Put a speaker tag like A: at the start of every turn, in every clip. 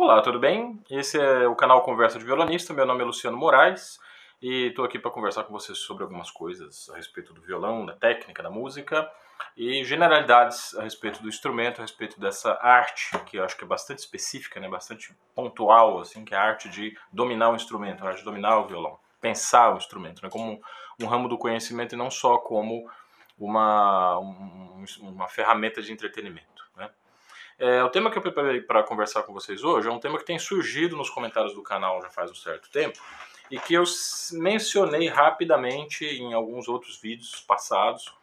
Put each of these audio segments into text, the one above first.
A: Olá, tudo bem? Esse é o canal Conversa de Violonista. Meu nome é Luciano Moraes e estou aqui para conversar com vocês sobre algumas coisas a respeito do violão, da técnica, da música e generalidades a respeito do instrumento, a respeito dessa arte que eu acho que é bastante específica, né, bastante pontual, assim, que é a arte de dominar o instrumento, a arte de dominar o violão, pensar o instrumento, né, como um ramo do conhecimento e não só como uma, um, uma ferramenta de entretenimento. É, o tema que eu preparei para conversar com vocês hoje é um tema que tem surgido nos comentários do canal já faz um certo tempo e que eu mencionei rapidamente em alguns outros vídeos passados,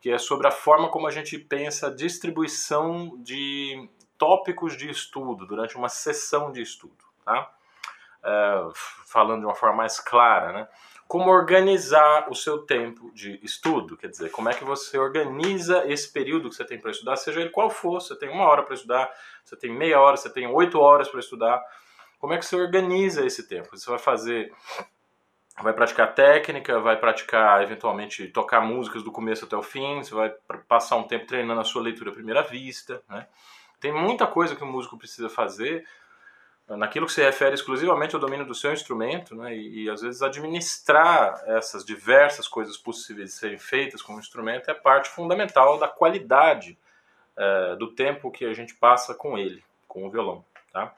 A: que é sobre a forma como a gente pensa a distribuição de tópicos de estudo durante uma sessão de estudo, tá? É, falando de uma forma mais clara, né? Como organizar o seu tempo de estudo, quer dizer, como é que você organiza esse período que você tem para estudar, seja ele qual for, você tem uma hora para estudar, você tem meia hora, você tem oito horas para estudar, como é que você organiza esse tempo? Você vai fazer, vai praticar técnica, vai praticar eventualmente tocar músicas do começo até o fim, você vai passar um tempo treinando a sua leitura à primeira vista, né? Tem muita coisa que o músico precisa fazer naquilo que se refere exclusivamente ao domínio do seu instrumento, né, e, e, às vezes administrar essas diversas coisas possíveis de serem feitas com o instrumento é parte fundamental da qualidade é, do tempo que a gente passa com ele, com o violão. Tá?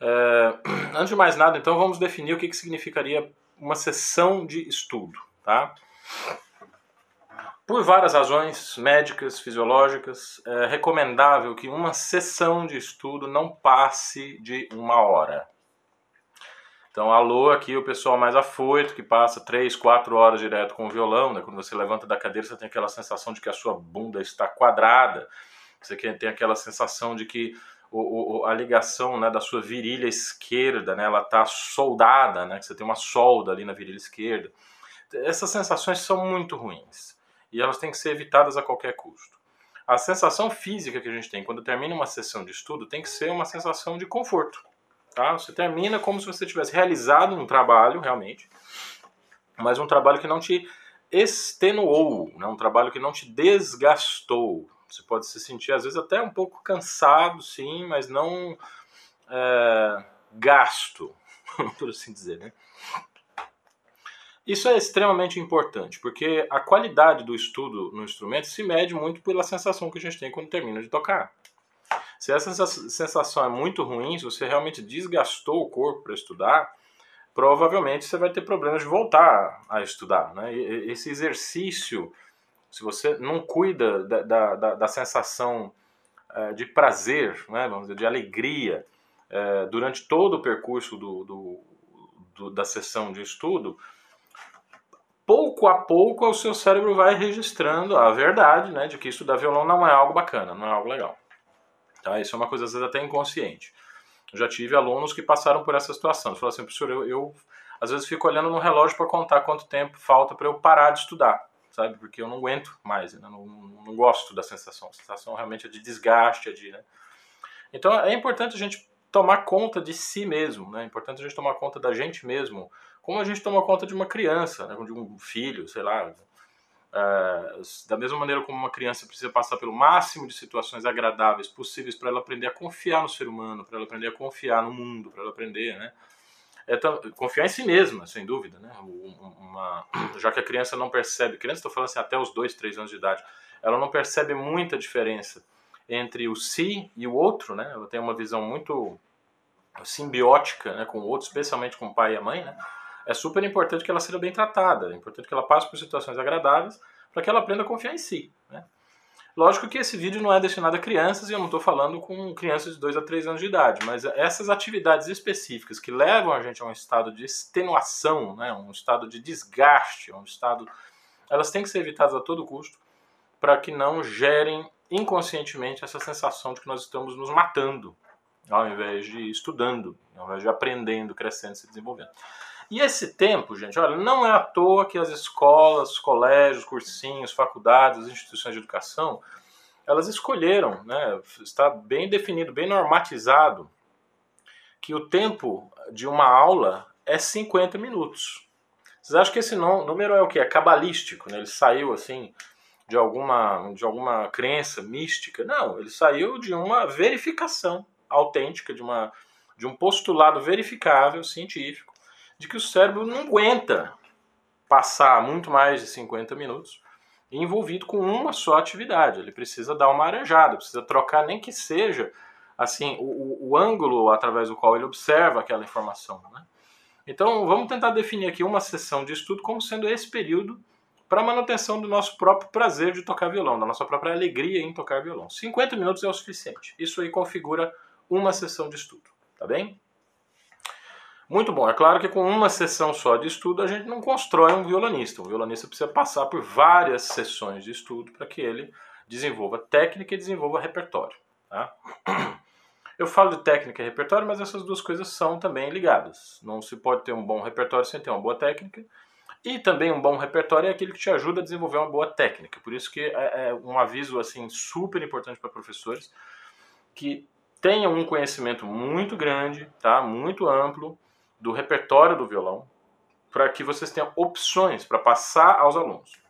A: É, antes de mais nada, então, vamos definir o que, que significaria uma sessão de estudo. Tá? Por várias razões médicas, fisiológicas, é recomendável que uma sessão de estudo não passe de uma hora. Então, alô, aqui o pessoal mais afoito, que passa 3, 4 horas direto com o violão, né? quando você levanta da cadeira, você tem aquela sensação de que a sua bunda está quadrada, você tem aquela sensação de que o, o, a ligação né, da sua virilha esquerda, né, ela está soldada, né, que você tem uma solda ali na virilha esquerda. Essas sensações são muito ruins e elas têm que ser evitadas a qualquer custo. A sensação física que a gente tem quando termina uma sessão de estudo tem que ser uma sensação de conforto. Tá? Você termina como se você tivesse realizado um trabalho, realmente, mas um trabalho que não te extenuou, né? um trabalho que não te desgastou. Você pode se sentir, às vezes, até um pouco cansado, sim, mas não é, gasto, por assim dizer. Né? Isso é extremamente importante, porque a qualidade do estudo no instrumento se mede muito pela sensação que a gente tem quando termina de tocar. Se essa sensação é muito ruim, se você realmente desgastou o corpo para estudar, provavelmente você vai ter problemas de voltar a estudar. Né? Esse exercício, se você não cuida da, da, da sensação eh, de prazer, né, vamos dizer, de alegria, eh, durante todo o percurso do, do, do, da sessão de estudo, pouco a pouco o seu cérebro vai registrando a verdade, né, de que estudar violão não é algo bacana, não é algo legal. Tá? Isso é uma coisa às vezes até inconsciente. Eu já tive alunos que passaram por essa situação. Falaram assim, professor, eu, eu às vezes fico olhando no relógio para contar quanto tempo falta para eu parar de estudar, sabe? Porque eu não aguento mais, né? não, não, gosto da sensação. A sensação realmente é de desgaste, é de, né? Então é importante a gente tomar conta de si mesmo, né? É importante a gente tomar conta da gente mesmo como a gente toma conta de uma criança, né, de um filho, sei lá. É, da mesma maneira como uma criança precisa passar pelo máximo de situações agradáveis possíveis para ela aprender a confiar no ser humano, para ela aprender a confiar no mundo, para ela aprender, né? É confiar em si mesma, sem dúvida, né? Uma, já que a criança não percebe, criança estou falando assim até os dois, três anos de idade, ela não percebe muita diferença entre o si e o outro, né? Ela tem uma visão muito simbiótica, né, com o outro, especialmente com o pai e a mãe, né? É super importante que ela seja bem tratada, é importante que ela passe por situações agradáveis para que ela aprenda a confiar em si. Né? Lógico que esse vídeo não é destinado a crianças e eu não estou falando com crianças de 2 a 3 anos de idade, mas essas atividades específicas que levam a gente a um estado de extenuação, né, um estado de desgaste, um estado, elas têm que ser evitadas a todo custo para que não gerem inconscientemente essa sensação de que nós estamos nos matando, ao invés de estudando, ao invés de aprendendo, crescendo, se desenvolvendo. E esse tempo, gente, olha, não é à toa que as escolas, colégios, cursinhos, faculdades, instituições de educação, elas escolheram, né, está bem definido, bem normatizado, que o tempo de uma aula é 50 minutos. Vocês acham que esse número é o que? É cabalístico, né? Ele saiu assim de alguma, de alguma crença mística? Não, ele saiu de uma verificação autêntica, de, uma, de um postulado verificável, científico, de que o cérebro não aguenta passar muito mais de 50 minutos envolvido com uma só atividade. Ele precisa dar uma arejada, precisa trocar nem que seja assim o, o ângulo através do qual ele observa aquela informação. Né? Então vamos tentar definir aqui uma sessão de estudo como sendo esse período para manutenção do nosso próprio prazer de tocar violão, da nossa própria alegria em tocar violão. 50 minutos é o suficiente. Isso aí configura uma sessão de estudo, tá bem? Muito bom. É claro que com uma sessão só de estudo a gente não constrói um violonista. Um violonista precisa passar por várias sessões de estudo para que ele desenvolva técnica e desenvolva repertório. Tá? Eu falo de técnica e repertório, mas essas duas coisas são também ligadas. Não se pode ter um bom repertório sem ter uma boa técnica. E também um bom repertório é aquele que te ajuda a desenvolver uma boa técnica. Por isso que é, é um aviso assim super importante para professores que tenham um conhecimento muito grande, tá? muito amplo, do repertório do violão para que vocês tenham opções para passar aos alunos.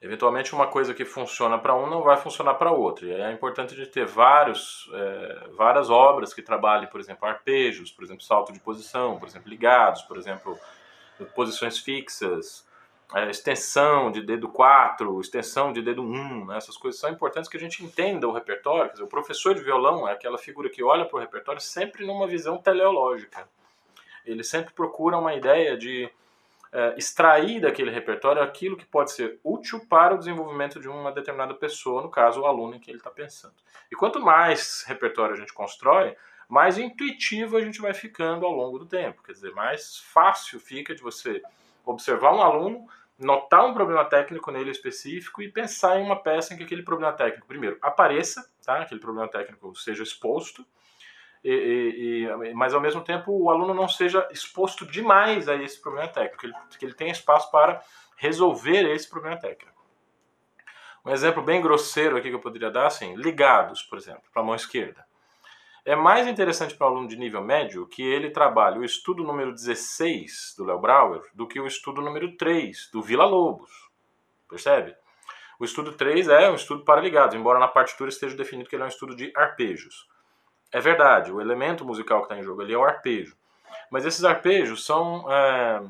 A: Eventualmente, uma coisa que funciona para um não vai funcionar para outro. E é importante de ter vários, é, várias obras que trabalhem, por exemplo, arpejos, por exemplo, salto de posição, por exemplo, ligados, por exemplo, posições fixas, é, extensão de dedo 4, extensão de dedo 1. Né? Essas coisas são importantes que a gente entenda o repertório. Dizer, o professor de violão é aquela figura que olha para o repertório sempre numa visão teleológica. Ele sempre procura uma ideia de é, extrair daquele repertório aquilo que pode ser útil para o desenvolvimento de uma determinada pessoa, no caso, o aluno em que ele está pensando. E quanto mais repertório a gente constrói, mais intuitivo a gente vai ficando ao longo do tempo. Quer dizer, mais fácil fica de você observar um aluno, notar um problema técnico nele específico e pensar em uma peça em que aquele problema técnico, primeiro, apareça, tá? aquele problema técnico seja exposto, e, e, mas ao mesmo tempo o aluno não seja exposto demais a esse problema técnico, que ele, que ele tenha espaço para resolver esse problema técnico. Um exemplo bem grosseiro aqui que eu poderia dar, assim, ligados, por exemplo, para a mão esquerda. É mais interessante para um aluno de nível médio que ele trabalhe o estudo número 16 do Léo Brauer do que o estudo número 3 do Vila Lobos. Percebe? O estudo 3 é um estudo para ligados, embora na partitura esteja definido que ele é um estudo de arpejos. É verdade, o elemento musical que está em jogo ali é o arpejo. Mas esses arpejos são, é,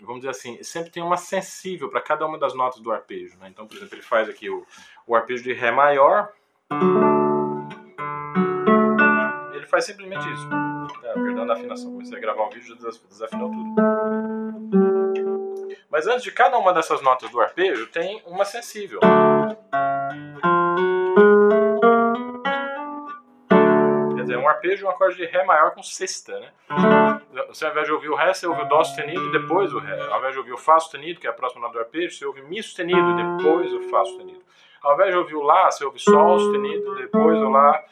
A: vamos dizer assim, sempre tem uma sensível para cada uma das notas do arpejo. Né? Então, por exemplo, ele faz aqui o, o arpejo de Ré maior. Ele faz simplesmente isso. É, perdão da afinação, comecei a gravar um vídeo e desafinou tudo. Mas antes de cada uma dessas notas do arpejo, tem uma sensível. Um arpejo um acorde de Ré maior com sexta, né? Você ao invés de ouvir o Ré, você ouve o Dó sustenido e depois o Ré. Ao invés de ouvir o Fá sustenido, que é a próxima nota do arpejo, você ouve Mi sustenido e depois o Fá sustenido. Ao invés de ouvir o Lá, você ouve Sol sustenido, depois o Lá,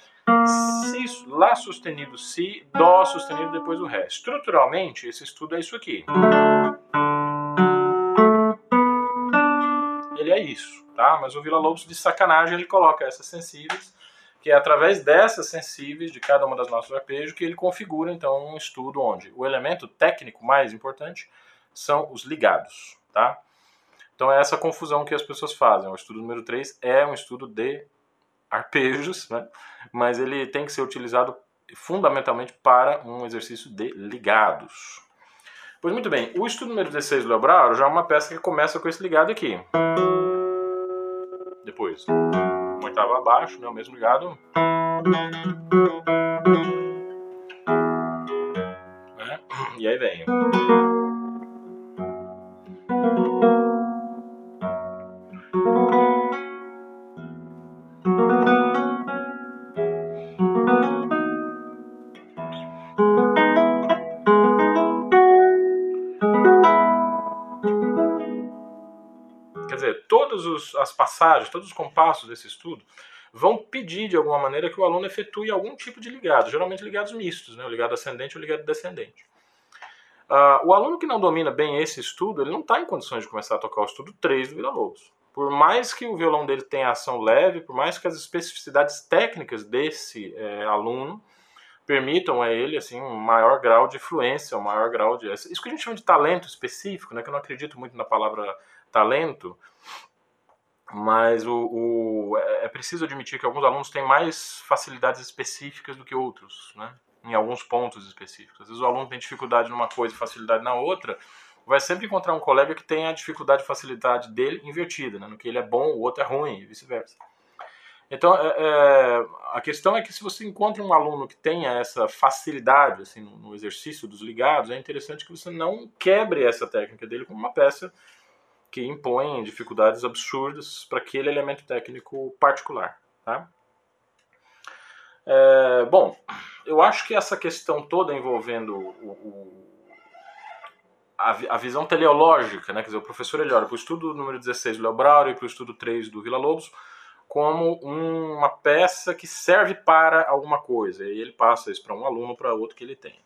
A: Si, Lá sustenido, Si, Dó sustenido, depois o Ré. Estruturalmente, esse estudo é isso aqui. Ele é isso, tá? Mas o Vila Lobos, de sacanagem, ele coloca essas sensíveis que é através dessas sensíveis de cada uma das nossas arpejos que ele configura então um estudo onde o elemento técnico mais importante são os ligados, tá? Então é essa confusão que as pessoas fazem. O estudo número 3 é um estudo de arpejos, né? mas ele tem que ser utilizado fundamentalmente para um exercício de ligados. Pois muito bem, o estudo número 16 do Leobraro já é uma peça que começa com esse ligado aqui. Depois oitava abaixo, né, o mesmo ligado. Né? E aí vem. Todas as passagens, todos os compassos desse estudo vão pedir de alguma maneira que o aluno efetue algum tipo de ligado, geralmente ligados mistos, né, o ligado ascendente ou ligado descendente. Uh, o aluno que não domina bem esse estudo, ele não está em condições de começar a tocar o estudo 3 do Vila Lobos. Por mais que o violão dele tenha ação leve, por mais que as especificidades técnicas desse é, aluno permitam a ele assim um maior grau de fluência, um maior grau de isso que a gente chama de talento específico, né? Que eu não acredito muito na palavra talento, mas o, o, é, é preciso admitir que alguns alunos têm mais facilidades específicas do que outros, né? em alguns pontos específicos. Às vezes o aluno tem dificuldade numa coisa e facilidade na outra, vai sempre encontrar um colega que tem a dificuldade e facilidade dele invertida, né? no que ele é bom, o outro é ruim, e vice-versa. Então, é, é, a questão é que se você encontra um aluno que tenha essa facilidade assim, no, no, exercício dos ligados, é interessante que você não quebre essa técnica dele como uma peça que impõe dificuldades absurdas para aquele elemento técnico particular. Tá? É, bom, eu acho que essa questão toda envolvendo o, o a, a, visão teleológica, né? quer dizer, o professor ele olha para o estudo número 16 do Léo Brauer e para o estudo 3 do Vila Lobos como uma peça que serve para alguma coisa, e ele passa isso para um aluno para outro que ele tem.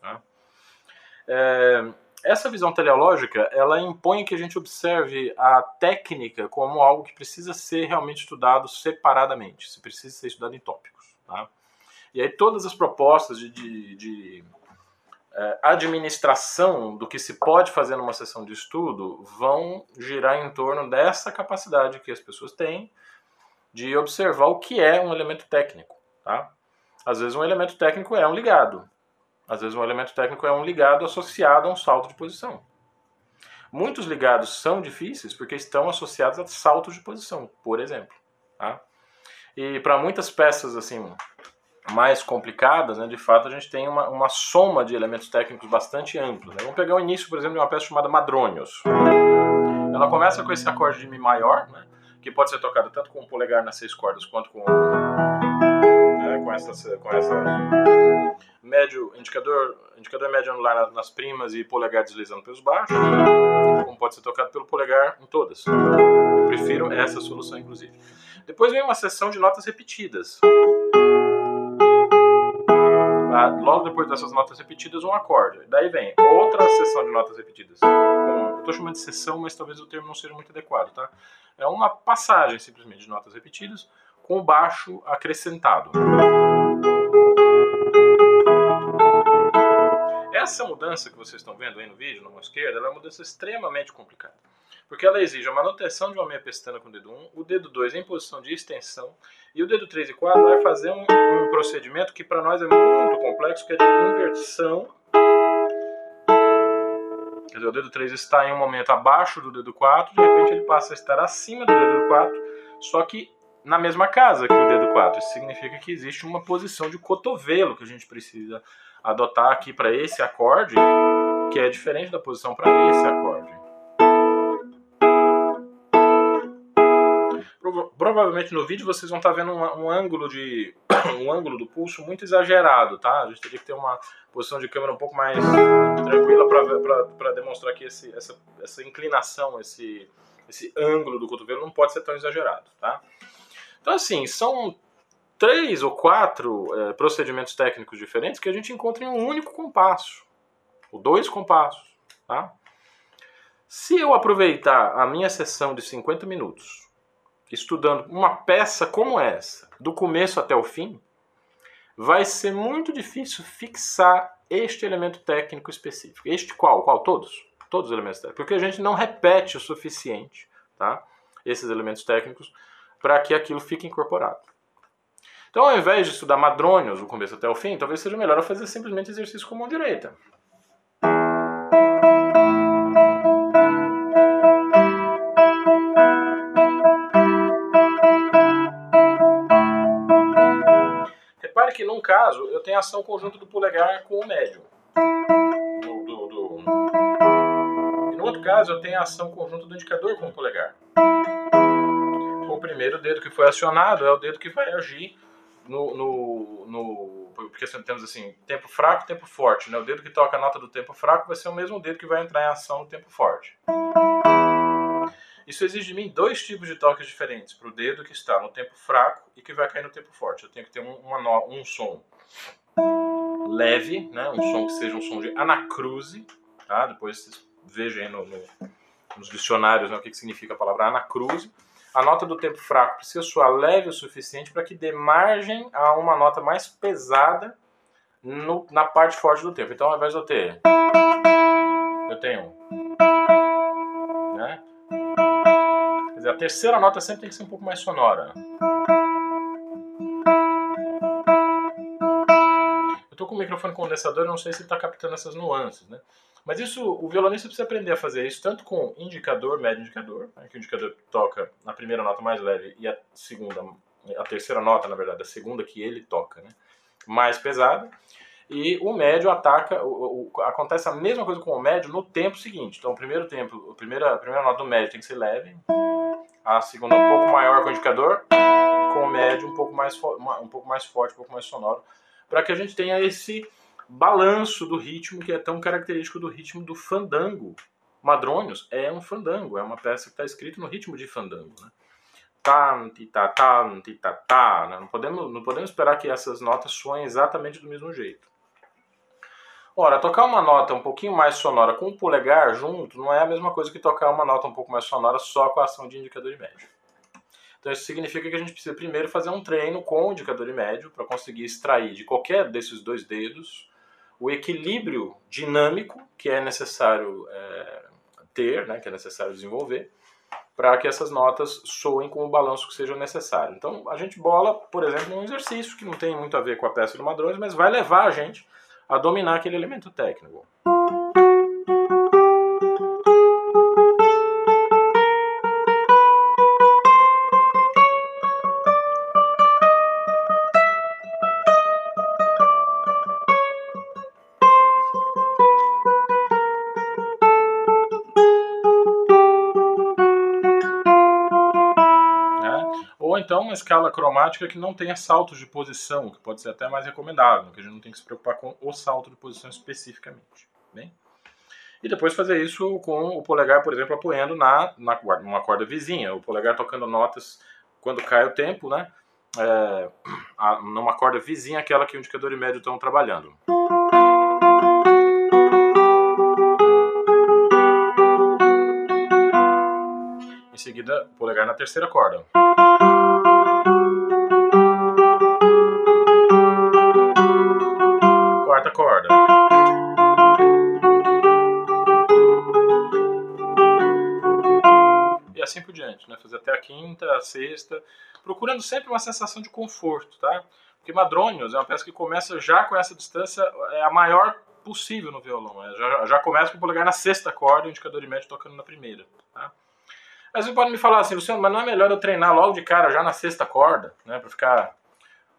A: Tá? É, essa visão teleológica, ela impõe que a gente observe a técnica como algo que precisa ser realmente estudado separadamente, se precisa ser estudado em tópicos. Tá? E aí todas as propostas de, de, de é, administração do que se pode fazer numa sessão de estudo vão girar em torno dessa capacidade que as pessoas têm de observar o que é um elemento técnico. Tá? Às vezes um elemento técnico é um ligado. Às vezes um elemento técnico é um ligado associado a um salto de posição. Muitos ligados são difíceis porque estão associados a saltos de posição, por exemplo. Tá? E para muitas peças assim mais complicadas, né, de fato a gente tem uma, uma soma de elementos técnicos bastante amplos. Né? Vamos pegar o início, por exemplo, de uma peça chamada Madrônios. Ela começa com esse acorde de Mi maior, né, que pode ser tocado tanto com o polegar nas seis cordas quanto com, com, essa, com essa médio, indicador, indicador médio anular nas primas e polegar deslizando pelos baixos, como pode ser tocado pelo polegar em todas. Eu prefiro essa solução, inclusive. Depois vem uma seção de notas repetidas. Ah, logo depois dessas notas repetidas, um acorde. Daí vem outra seção de notas repetidas. Com, estou chamando de seção, mas talvez o termo não seja muito adequado, tá? É uma passagem simplesmente de notas repetidas com baixo acrescentado. Essa mudança que vocês estão vendo aí no vídeo, na mão esquerda, é uma mudança extremamente complicada porque ela exige a manutenção de uma meia pestana com o dedo 1, o dedo 2 em posição de extensão, e o dedo 3 e 4 vai fazer um, um procedimento que para nós é muito complexo, que é de inversão. Quer dizer, o dedo 3 está em um momento abaixo do dedo 4, de repente ele passa a estar acima do dedo 4, só que na mesma casa que o dedo 4. Isso significa que existe uma posição de cotovelo que a gente precisa adotar aqui para esse acorde, que é diferente da posição para esse acorde. provavelmente no vídeo vocês vão estar vendo um, um, ângulo de um ângulo do pulso muito exagerado, tá? A gente teria que ter uma posição de câmera um pouco mais tranquila para demonstrar que esse, essa, essa inclinação, esse, esse ângulo do cotovelo não pode ser tão exagerado, tá? Então assim, são três ou quatro é, procedimentos técnicos diferentes que a gente encontra em um único compasso, ou dois compassos, tá? Se eu aproveitar a minha sessão de 50 minutos estudando uma peça como essa, do começo até o fim, vai ser muito difícil fixar este elemento técnico específico. Este qual? Qual? Todos? Todos os elementos técnicos. Porque a gente não repete o suficiente tá? esses elementos técnicos para que aquilo fique incorporado. Então, ao invés de estudar madrônios do começo até o fim, talvez seja melhor eu fazer simplesmente exercício com a mão direita. que num caso eu tenho ação conjunta do polegar com o médio. Do, do, do... E no outro caso eu tenho ação conjunta do indicador com o polegar. Primeiro dedo que foi acionado é o dedo que vai agir no, no, no, porque temos assim tempo fraco tempo forte né? o dedo que toca a nota do tempo fraco vai ser o mesmo dedo que vai entrar em ação no tempo forte isso exige de mim dois tipos de toques diferentes para o dedo que está no tempo fraco e que vai cair no tempo forte. Eu tenho que ter um, uma, um som leve, né? um som que seja um som de anacruse. Tá? Depois vocês vejam aí no, no, nos dicionários né, o que, que significa a palavra anacruse. A nota do tempo fraco precisa soar leve o suficiente para que dê margem a uma nota mais pesada no, na parte forte do tempo. Então, ao invés de eu ter. Eu tenho. Né? dizer, a terceira nota sempre tem que ser um pouco mais sonora. Microfone condensador, não sei se está captando essas nuances, né? Mas isso, o violonista precisa aprender a fazer isso tanto com indicador, médio indicador, né, que o indicador toca na primeira nota mais leve e a segunda, a terceira nota, na verdade, a segunda que ele toca, né, mais pesada. E o médio ataca, o, o, acontece a mesma coisa com o médio no tempo seguinte. Então, o primeiro tempo, a primeira, a primeira nota do médio tem que ser leve, a segunda um pouco maior com o indicador, com o médio um pouco mais, um pouco mais forte, um pouco mais sonoro, para que a gente tenha esse balanço do ritmo que é tão característico do ritmo do fandango. Madrônios é um fandango, é uma peça que está escrita no ritmo de fandango. Né? Tan, tita, tan, tita, tá, né? não, podemos, não podemos esperar que essas notas soem exatamente do mesmo jeito. Ora, tocar uma nota um pouquinho mais sonora com o polegar junto não é a mesma coisa que tocar uma nota um pouco mais sonora só com a ação de indicador e médio. Então isso significa que a gente precisa primeiro fazer um treino com o indicador e médio para conseguir extrair de qualquer desses dois dedos o equilíbrio dinâmico que é necessário é, ter, né, que é necessário desenvolver, para que essas notas soem com o balanço que seja necessário. Então, a gente bola, por exemplo, um exercício que não tem muito a ver com a peça do Madrões, mas vai levar a gente a dominar aquele elemento técnico. Então uma escala cromática que não tenha saltos de posição, que pode ser até mais recomendável, que a gente não tem que se preocupar com o salto de posição especificamente. Bem? E depois fazer isso com o polegar, por exemplo, apoiando na, na numa corda vizinha, o polegar tocando notas quando cai o tempo, né? É, a, numa corda vizinha, aquela que o indicador e médio estão trabalhando. Em seguida, polegar na terceira corda. corda. Quinta, sexta, procurando sempre uma sensação de conforto, tá? Porque Madrônios é uma peça que começa já com essa distância, é a maior possível no violão. É, já, já começa com o polegar na sexta corda o indicador de médio tocando na primeira. Tá? Mas você pode me falar assim, Luciano, mas não é melhor eu treinar logo de cara, já na sexta corda, né? Pra ficar.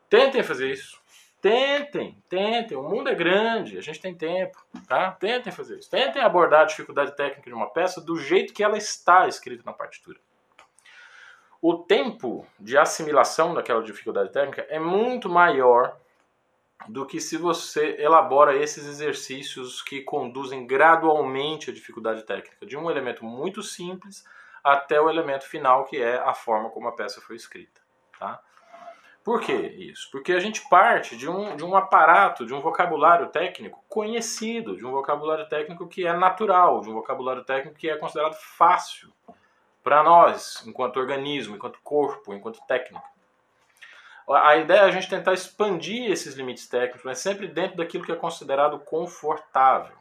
A: Tentem fazer isso. Tentem, tentem. O mundo é grande, a gente tem tempo, tá? Tentem fazer isso. Tentem abordar a dificuldade técnica de uma peça do jeito que ela está escrita na partitura. O tempo de assimilação daquela dificuldade técnica é muito maior do que se você elabora esses exercícios que conduzem gradualmente a dificuldade técnica, de um elemento muito simples até o elemento final, que é a forma como a peça foi escrita. Tá? Por que isso? Porque a gente parte de um, de um aparato, de um vocabulário técnico conhecido, de um vocabulário técnico que é natural, de um vocabulário técnico que é considerado fácil para nós, enquanto organismo, enquanto corpo, enquanto técnica. A ideia é a gente tentar expandir esses limites técnicos, mas sempre dentro daquilo que é considerado confortável.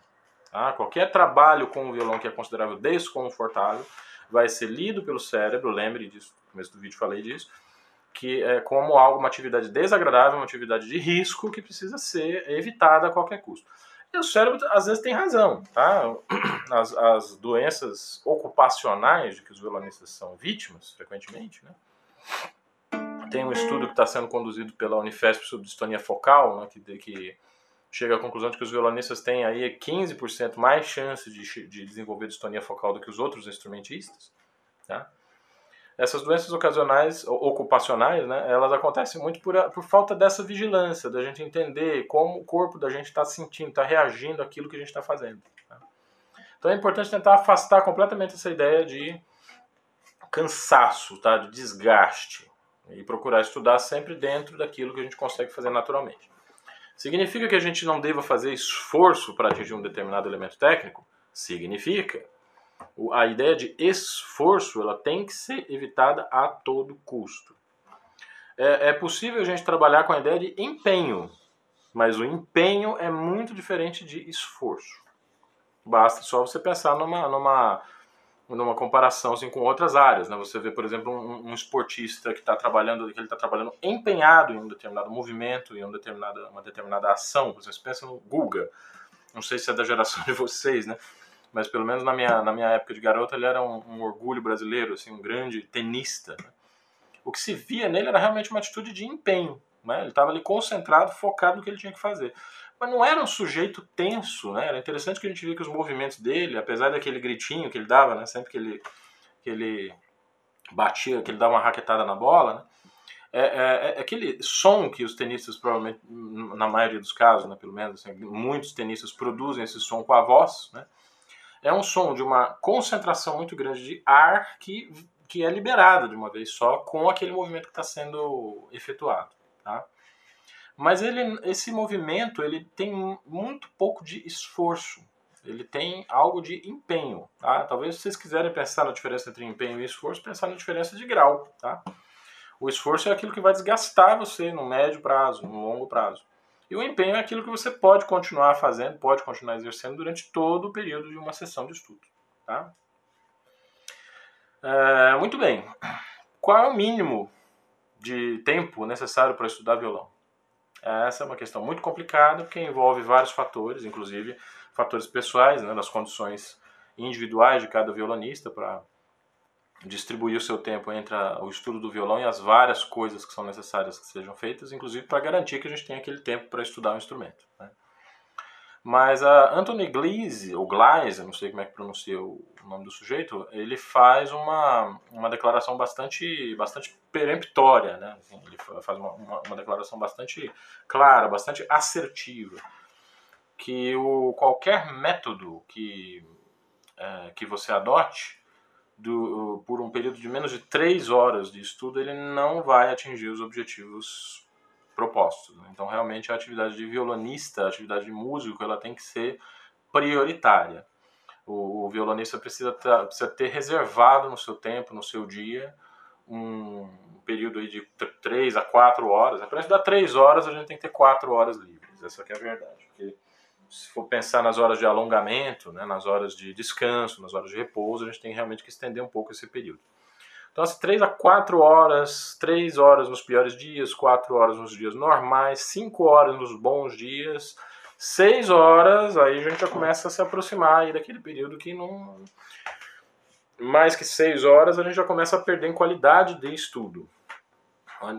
A: Tá? Qualquer trabalho com o violão que é considerado desconfortável vai ser lido pelo cérebro, lembre disso, no começo do vídeo falei disso, que é como algo, uma atividade desagradável, uma atividade de risco que precisa ser evitada a qualquer custo. E o cérebro, às vezes, tem razão, tá? As, as doenças ocupacionais de que os violonistas são vítimas, frequentemente, né? Tem um estudo que está sendo conduzido pela Unifesp sobre distonia focal, né, que, que chega à conclusão de que os violonistas têm aí 15% mais chance de, de desenvolver distonia focal do que os outros instrumentistas, tá? Essas doenças ocasionais, ocupacionais, né, elas acontecem muito por, por falta dessa vigilância, da gente entender como o corpo da gente está sentindo, está reagindo àquilo que a gente está fazendo. Tá? Então é importante tentar afastar completamente essa ideia de cansaço, tá, de desgaste, e procurar estudar sempre dentro daquilo que a gente consegue fazer naturalmente. Significa que a gente não deva fazer esforço para atingir um determinado elemento técnico? Significa a ideia de esforço ela tem que ser evitada a todo custo. É, é possível a gente trabalhar com a ideia de empenho, mas o empenho é muito diferente de esforço. Basta só você pensar numa, numa, numa comparação assim, com outras áreas. Né? Você vê, por exemplo, um, um esportista que está trabalhando, que ele está trabalhando empenhado em um determinado movimento, em uma determinada, uma determinada ação. Você pensa no Guga. Não sei se é da geração de vocês, né? Mas pelo menos na minha, na minha época de garoto ele era um, um orgulho brasileiro, assim, um grande tenista. Né? O que se via nele era realmente uma atitude de empenho. Né? Ele estava ali concentrado, focado no que ele tinha que fazer. Mas não era um sujeito tenso, né? Era interessante que a gente via que os movimentos dele, apesar daquele gritinho que ele dava, né? Sempre que ele, que ele batia, que ele dava uma raquetada na bola, né? É, é, é, aquele som que os tenistas provavelmente, na maioria dos casos, né, pelo menos, assim, muitos tenistas produzem esse som com a voz, né? É um som de uma concentração muito grande de ar que, que é liberado de uma vez só com aquele movimento que está sendo efetuado, tá? Mas ele, esse movimento ele tem muito pouco de esforço. Ele tem algo de empenho, tá? Talvez vocês quiserem pensar na diferença entre empenho e esforço, pensar na diferença de grau, tá? O esforço é aquilo que vai desgastar você no médio prazo, no longo prazo. E o empenho é aquilo que você pode continuar fazendo, pode continuar exercendo durante todo o período de uma sessão de estudo, tá? É, muito bem. Qual é o mínimo de tempo necessário para estudar violão? Essa é uma questão muito complicada, porque envolve vários fatores, inclusive fatores pessoais, né, das condições individuais de cada violonista para distribuir o seu tempo entre o estudo do violão e as várias coisas que são necessárias que sejam feitas, inclusive para garantir que a gente tenha aquele tempo para estudar o instrumento. Né? Mas a Anthony Gleese, ou Gleise, não sei como é que pronuncia o nome do sujeito, ele faz uma, uma declaração bastante, bastante peremptória, né? Assim, ele faz uma, uma, uma, declaração bastante clara, bastante assertiva, que o, qualquer método que, é, que você adote do, por um período de menos de três horas de estudo, ele não vai atingir os objetivos propostos. Né? Então, realmente, a atividade de violonista, a atividade de músico, ela tem que ser prioritária. O, o violonista precisa precisa ter reservado no seu tempo, no seu dia, um período aí de 3 a 4 horas. Para estudar 3 horas, a gente tem que ter 4 horas livres. Essa é a verdade. Se for pensar nas horas de alongamento, né, nas horas de descanso, nas horas de repouso, a gente tem realmente que estender um pouco esse período. Então, assim, 3 a 4 horas, 3 horas nos piores dias, 4 horas nos dias normais, 5 horas nos bons dias, 6 horas, aí a gente já começa a se aproximar aí daquele período que não. Mais que 6 horas, a gente já começa a perder em qualidade de estudo.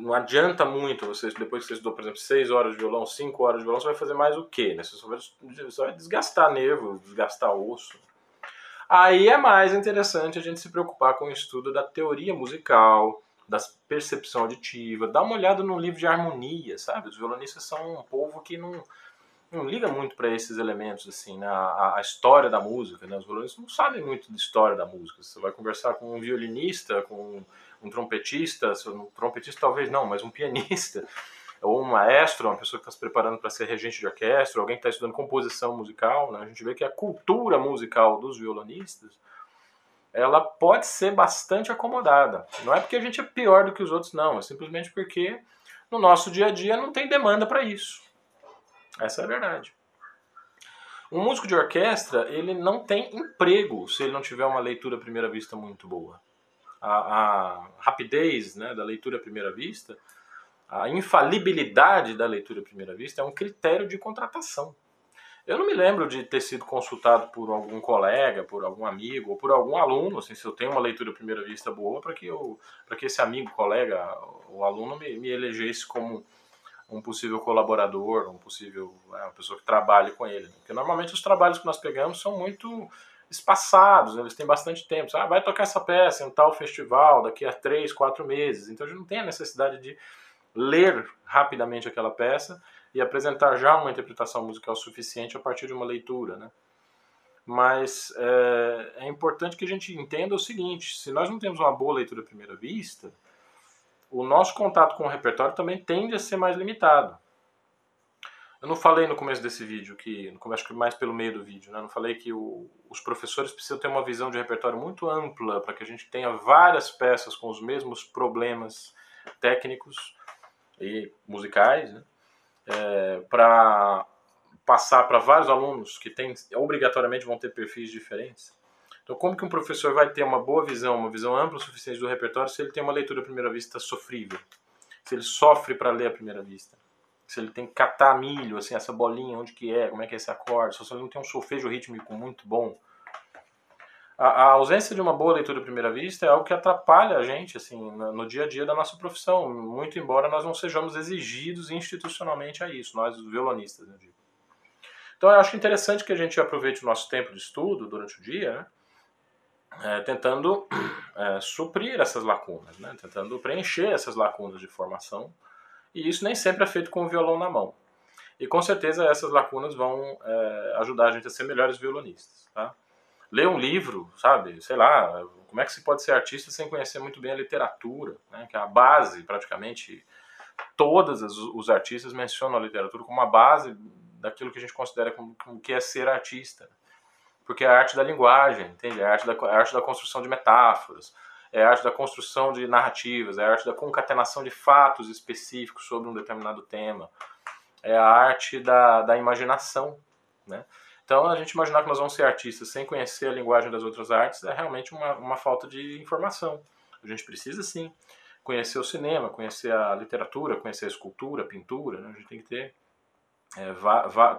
A: Não adianta muito você, depois que você estudou, por exemplo, 6 horas de violão, 5 horas de violão, você vai fazer mais o quê? Né? Você, só vai, você vai desgastar nervo, desgastar osso. Aí é mais interessante a gente se preocupar com o estudo da teoria musical, da percepção auditiva, dá uma olhada no livro de harmonia, sabe? Os violonistas são um povo que não, não liga muito para esses elementos, assim, né? a, a, história da música, né? Os violonistas não sabem muito da história da música. Você vai conversar com um violinista, com um trompetista, um trompetista talvez não, mas um pianista, ou um maestro, uma pessoa que está se preparando para ser regente de orquestra, alguém que está estudando composição musical, né? a gente vê que a cultura musical dos violonistas ela pode ser bastante acomodada. Não é porque a gente é pior do que os outros, não. É simplesmente porque no nosso dia a dia não tem demanda para isso. Essa é a verdade. Um músico de orquestra, ele não tem emprego se ele não tiver uma leitura à primeira vista muito boa. A, a rapidez né, da leitura à primeira vista a infalibilidade da leitura à primeira vista é um critério de contratação. Eu não me lembro de ter sido consultado por algum colega, por algum amigo ou por algum aluno, assim, se eu tenho uma leitura à primeira vista boa, para que, eu, que esse amigo, colega ou aluno me, me elegesse como um possível colaborador, um possível é, uma pessoa que trabalhe com ele. Porque normalmente os trabalhos que nós pegamos são muito espaçados, eles têm bastante tempo. Ah, vai tocar essa peça em um tal festival daqui a três, quatro meses. Então a gente não tem a necessidade de ler rapidamente aquela peça e apresentar já uma interpretação musical suficiente a partir de uma leitura, né? Mas é, é, importante que a gente entenda o seguinte: se nós não temos uma boa leitura à primeira vista, o nosso contato com o repertório também tende a ser mais limitado. Eu não falei no começo desse vídeo, que no começo que mais pelo meio do vídeo, né? Eu não falei que o, os professores precisam ter uma visão de repertório muito ampla para que a gente tenha várias peças com os mesmos problemas técnicos e musicais, né? É, para passar para vários alunos que tem, obrigatoriamente vão ter perfis diferentes. Então, como que um professor vai ter uma boa visão, uma visão ampla o suficiente do repertório se ele tem uma leitura à primeira vista sofrível? Se ele sofre para ler à primeira vista? Se ele tem que catar milho, assim, essa bolinha, onde que é, como é que é esse acorde? Se ele não tem um solfejo rítmico muito bom. A, a, ausência de uma boa leitura à primeira vista é algo que atrapalha a gente, assim, no, dia a dia da nossa profissão, muito embora nós não sejamos exigidos institucionalmente a isso, nós violonistas, eu digo. Então eu acho interessante que a gente aproveite o nosso tempo de estudo durante o dia, né? é, tentando é, suprir essas lacunas, né? tentando preencher essas lacunas de formação. E isso nem sempre é feito com o violão na mão. E com certeza essas lacunas vão é, ajudar a gente a ser melhores violonistas. Tá? Ler um livro, sabe? Sei lá, como é que se pode ser artista sem conhecer muito bem a literatura, né? que é a base, praticamente, todos os artistas mencionam a literatura como a base daquilo que a gente considera como, como que é ser artista porque é a arte da linguagem, entende? É a arte da, é a arte da construção de metáforas, é a arte da construção de narrativas, é a arte da concatenação de fatos específicos sobre um determinado tema, é a arte da, da imaginação, né? Então, a gente imaginar que nós vamos ser artistas sem conhecer a linguagem das outras artes é realmente uma, uma falta de informação. A gente precisa, sim, conhecer o cinema, conhecer a literatura, conhecer a escultura, a pintura, né? a gente tem que ter é,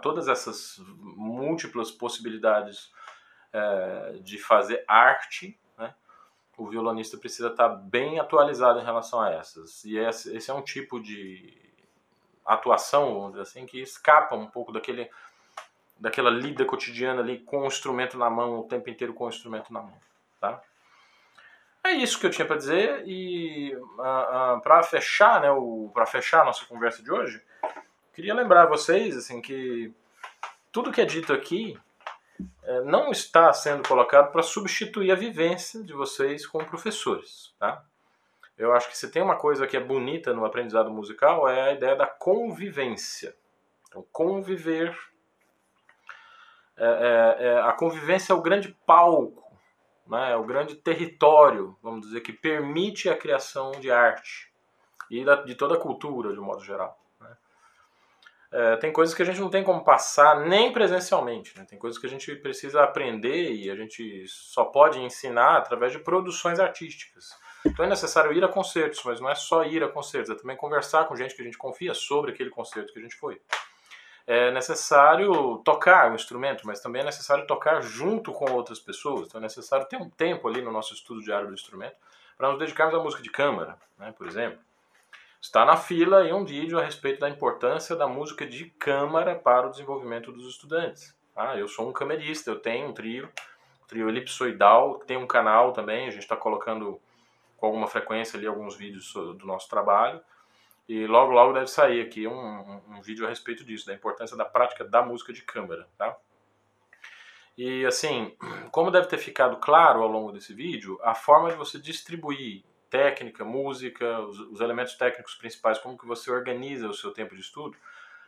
A: todas essas múltiplas possibilidades é, de fazer arte, o violonista precisa estar bem atualizado em relação a essas. E esse, é um tipo de atuação, vamos dizer assim, que escapa um pouco daquele daquela lida cotidiana ali com o instrumento na mão, o tempo inteiro com o instrumento na mão, tá? É isso que eu tinha para dizer e uh, uh, para fechar, né, para fechar a nossa conversa de hoje, Queria lembrar vocês assim que tudo que é dito aqui não está sendo colocado para substituir a vivência de vocês como professores, tá? Eu acho que se tem uma coisa que é bonita no aprendizado musical é a ideia da convivência. Então, conviver. É, é, é, a convivência é o grande palco, né, é o grande território, vamos dizer, que permite a criação de arte e da, de toda a cultura, de um modo geral. É, tem coisas que a gente não tem como passar nem presencialmente, né? tem coisas que a gente precisa aprender e a gente só pode ensinar através de produções artísticas. Então é necessário ir a concertos, mas não é só ir a concertos, é também conversar com gente que a gente confia sobre aquele concerto que a gente foi. É necessário tocar o instrumento, mas também é necessário tocar junto com outras pessoas. Então é necessário ter um tempo ali no nosso estudo diário do instrumento para nos dedicarmos à música de câmara, né, por exemplo. Está na fila aí um vídeo a respeito da importância da música de câmara para o desenvolvimento dos estudantes. Ah, eu sou um camerista, eu tenho um trio, trio elipsoidal, tem um canal também, a gente está colocando com alguma frequência ali alguns vídeos do nosso trabalho. E logo, logo deve sair aqui um, um, um, vídeo a respeito disso, da importância da prática da música de câmara, tá? E assim, como deve ter ficado claro ao longo desse vídeo, a forma de você distribuir técnica, música, os, os, elementos técnicos principais, como que você organiza o seu tempo de estudo,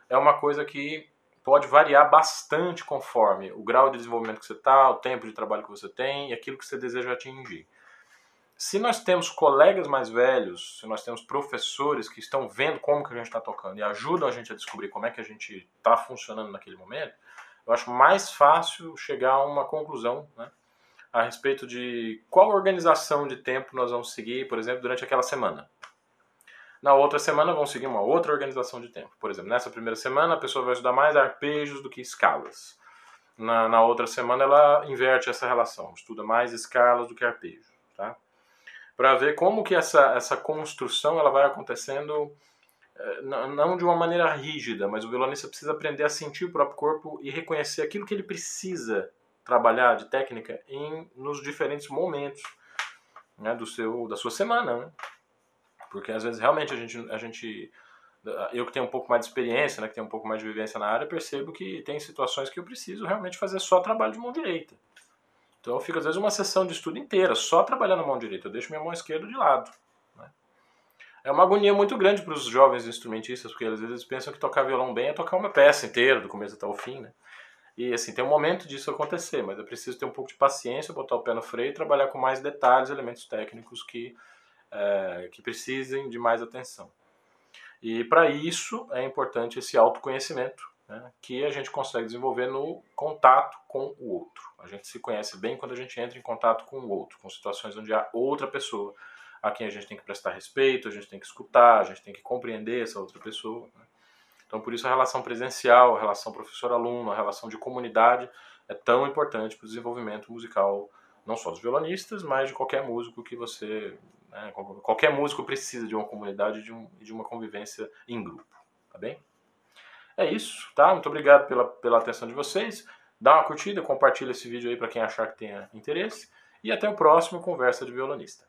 A: é uma coisa que pode variar bastante conforme o grau de desenvolvimento que você está, o tempo de trabalho que você tem e aquilo que você deseja atingir. Se nós temos colegas mais velhos, se nós temos professores que estão vendo como que a gente está tocando e ajudam a gente a descobrir como é que a gente está funcionando naquele momento, eu acho mais fácil chegar a uma conclusão, né? A respeito de qual organização de tempo nós vamos seguir, por exemplo, durante aquela semana. Na outra semana vamos seguir uma outra organização de tempo. Por exemplo, nessa primeira semana a pessoa vai estudar mais arpejos do que escalas. Na, na outra semana ela inverte essa relação, estuda mais escalas do que arpejos, tá? Para ver como que essa, essa construção ela vai acontecendo eh, não de uma maneira rígida, mas o violonista precisa aprender a sentir o próprio corpo e reconhecer aquilo que ele precisa trabalhar de técnica em nos diferentes momentos né, do seu da sua semana, né? Porque às vezes realmente a gente a gente eu que tenho um pouco mais de experiência, né, que tenho um pouco mais de vivência na área, percebo que tem situações que eu preciso realmente fazer só trabalho de mão direita. Então eu fico às vezes uma sessão de estudo inteira só trabalhando na mão direita, eu deixo minha mão esquerda de lado. Né? É uma agonia muito grande para os jovens instrumentistas, porque às vezes eles pensam que tocar violão bem é tocar uma peça inteira, do começo até o fim, né? E assim, tem um momento disso acontecer, mas é preciso ter um pouco de paciência, botar o pé no freio e trabalhar com mais detalhes, elementos técnicos que, é, que precisem de mais atenção. E para isso é importante esse autoconhecimento, né, que a gente consegue desenvolver no contato com o outro. A gente se conhece bem quando a gente entra em contato com o outro, com situações onde há outra pessoa a quem a gente tem que prestar respeito, a gente tem que escutar, a gente tem que compreender essa outra pessoa. Né? Então, por isso, a relação presencial, a relação professor-aluno, a relação de comunidade é tão importante para o desenvolvimento musical, não só dos violonistas, mas de qualquer músico que você. Né, qualquer músico precisa de uma comunidade de, um, de uma convivência em grupo. Tá bem? É isso, tá? Muito obrigado pela, pela atenção de vocês. Dá uma curtida, compartilha esse vídeo aí para quem achar que tenha interesse. E até o próximo Conversa de Violonista.